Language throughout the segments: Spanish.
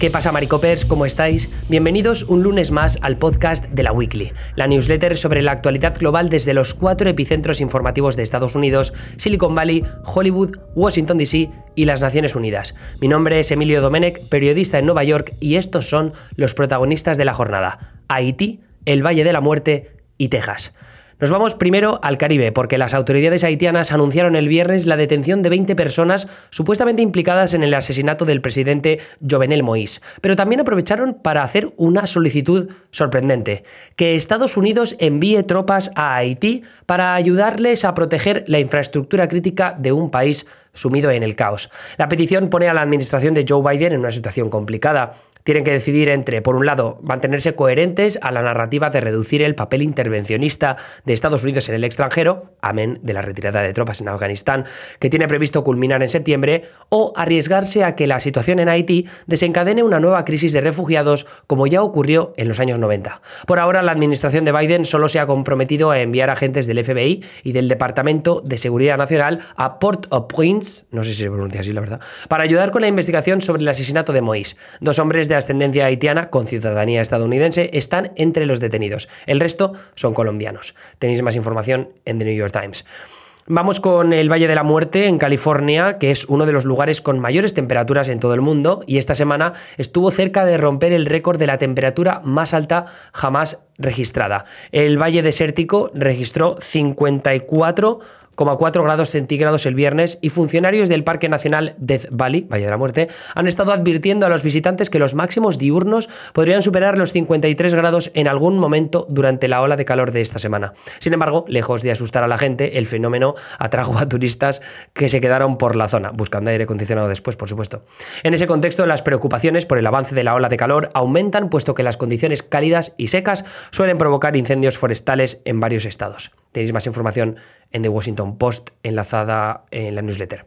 ¿Qué pasa, Maricopers? ¿Cómo estáis? Bienvenidos un lunes más al podcast de la Weekly, la newsletter sobre la actualidad global desde los cuatro epicentros informativos de Estados Unidos, Silicon Valley, Hollywood, Washington DC y las Naciones Unidas. Mi nombre es Emilio Domenech, periodista en Nueva York, y estos son los protagonistas de la jornada: Haití, el Valle de la Muerte y Texas. Nos vamos primero al Caribe, porque las autoridades haitianas anunciaron el viernes la detención de 20 personas supuestamente implicadas en el asesinato del presidente Jovenel Moïse. Pero también aprovecharon para hacer una solicitud sorprendente, que Estados Unidos envíe tropas a Haití para ayudarles a proteger la infraestructura crítica de un país sumido en el caos. La petición pone a la administración de Joe Biden en una situación complicada tienen que decidir entre, por un lado, mantenerse coherentes a la narrativa de reducir el papel intervencionista de Estados Unidos en el extranjero, amén de la retirada de tropas en Afganistán, que tiene previsto culminar en septiembre, o arriesgarse a que la situación en Haití desencadene una nueva crisis de refugiados como ya ocurrió en los años 90. Por ahora, la administración de Biden solo se ha comprometido a enviar agentes del FBI y del Departamento de Seguridad Nacional a Port-au-Prince, no sé si se pronuncia así la verdad, para ayudar con la investigación sobre el asesinato de Moïse, dos hombres de ascendencia haitiana con ciudadanía estadounidense están entre los detenidos. El resto son colombianos. Tenéis más información en The New York Times. Vamos con el Valle de la Muerte en California, que es uno de los lugares con mayores temperaturas en todo el mundo, y esta semana estuvo cerca de romper el récord de la temperatura más alta jamás registrada. El Valle Desértico registró 54,4 grados centígrados el viernes y funcionarios del Parque Nacional Death Valley, Valle de la Muerte, han estado advirtiendo a los visitantes que los máximos diurnos podrían superar los 53 grados en algún momento durante la ola de calor de esta semana. Sin embargo, lejos de asustar a la gente, el fenómeno atrajo a turistas que se quedaron por la zona, buscando aire acondicionado después, por supuesto. En ese contexto, las preocupaciones por el avance de la ola de calor aumentan puesto que las condiciones cálidas y secas suelen provocar incendios forestales en varios estados. Tenéis más información en The Washington Post enlazada en la newsletter.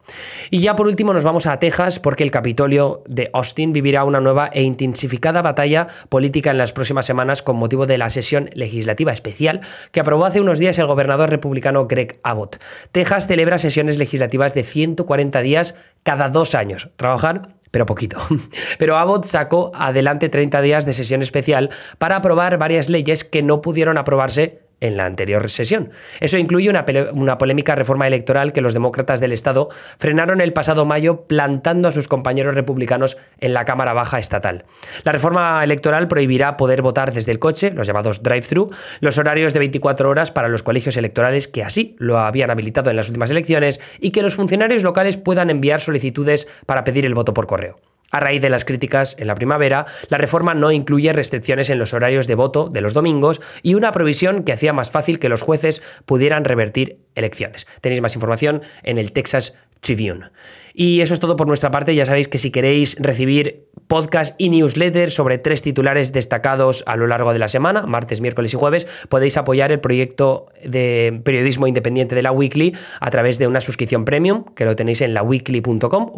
Y ya por último nos vamos a Texas porque el Capitolio de Austin vivirá una nueva e intensificada batalla política en las próximas semanas con motivo de la sesión legislativa especial que aprobó hace unos días el gobernador republicano Greg Abbott. Texas celebra sesiones legislativas de 140 días cada dos años. Trabajar pero poquito. Pero Abbott sacó adelante 30 días de sesión especial para aprobar varias leyes que no pudieron aprobarse en la anterior sesión. Eso incluye una, una, polémica reforma electoral que los demócratas del Estado frenaron el pasado mayo plantando a sus compañeros republicanos en la Cámara Baja estatal. La reforma electoral prohibirá poder votar desde el coche, los llamados drive-thru, los horarios de 24 horas para los colegios electorales que así lo habían habilitado en las últimas elecciones y que los funcionarios locales puedan enviar solicitudes para pedir el voto por correo. A raíz de las críticas en la primavera, la reforma no incluye restricciones en los horarios de voto de los domingos y una provisión que hacía más fácil que los jueces pudieran revertir elecciones. Tenéis más información en el Texas Tribune. Y eso es todo por nuestra parte. Ya sabéis que si queréis recibir podcast y newsletter sobre tres titulares destacados a lo largo de la semana, martes, miércoles y jueves, podéis apoyar el proyecto de periodismo independiente de la Weekly a través de una suscripción premium, que lo tenéis en laweekly.com,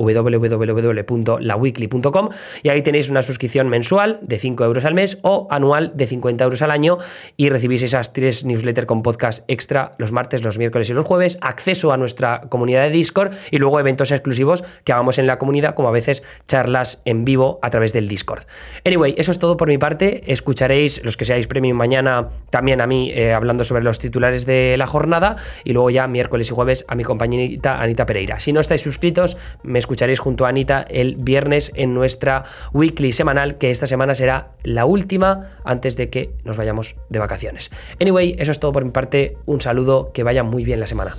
y ahí tenéis una suscripción mensual de 5 euros al mes o anual de 50 euros al año y recibís esas tres newsletters con podcast extra los martes, los miércoles y los jueves, acceso a nuestra comunidad de Discord y luego eventos exclusivos que hagamos en la comunidad, como a veces charlas en vivo a través del Discord. Anyway, eso es todo por mi parte. Escucharéis, los que seáis premium mañana, también a mí eh, hablando sobre los titulares de la jornada y luego ya miércoles y jueves a mi compañerita Anita Pereira. Si no estáis suscritos, me escucharéis junto a Anita el viernes en nuestra weekly semanal, que esta semana será la última antes de que nos vayamos de vacaciones. Anyway, eso es todo por mi parte. Un saludo, que vaya muy bien la semana.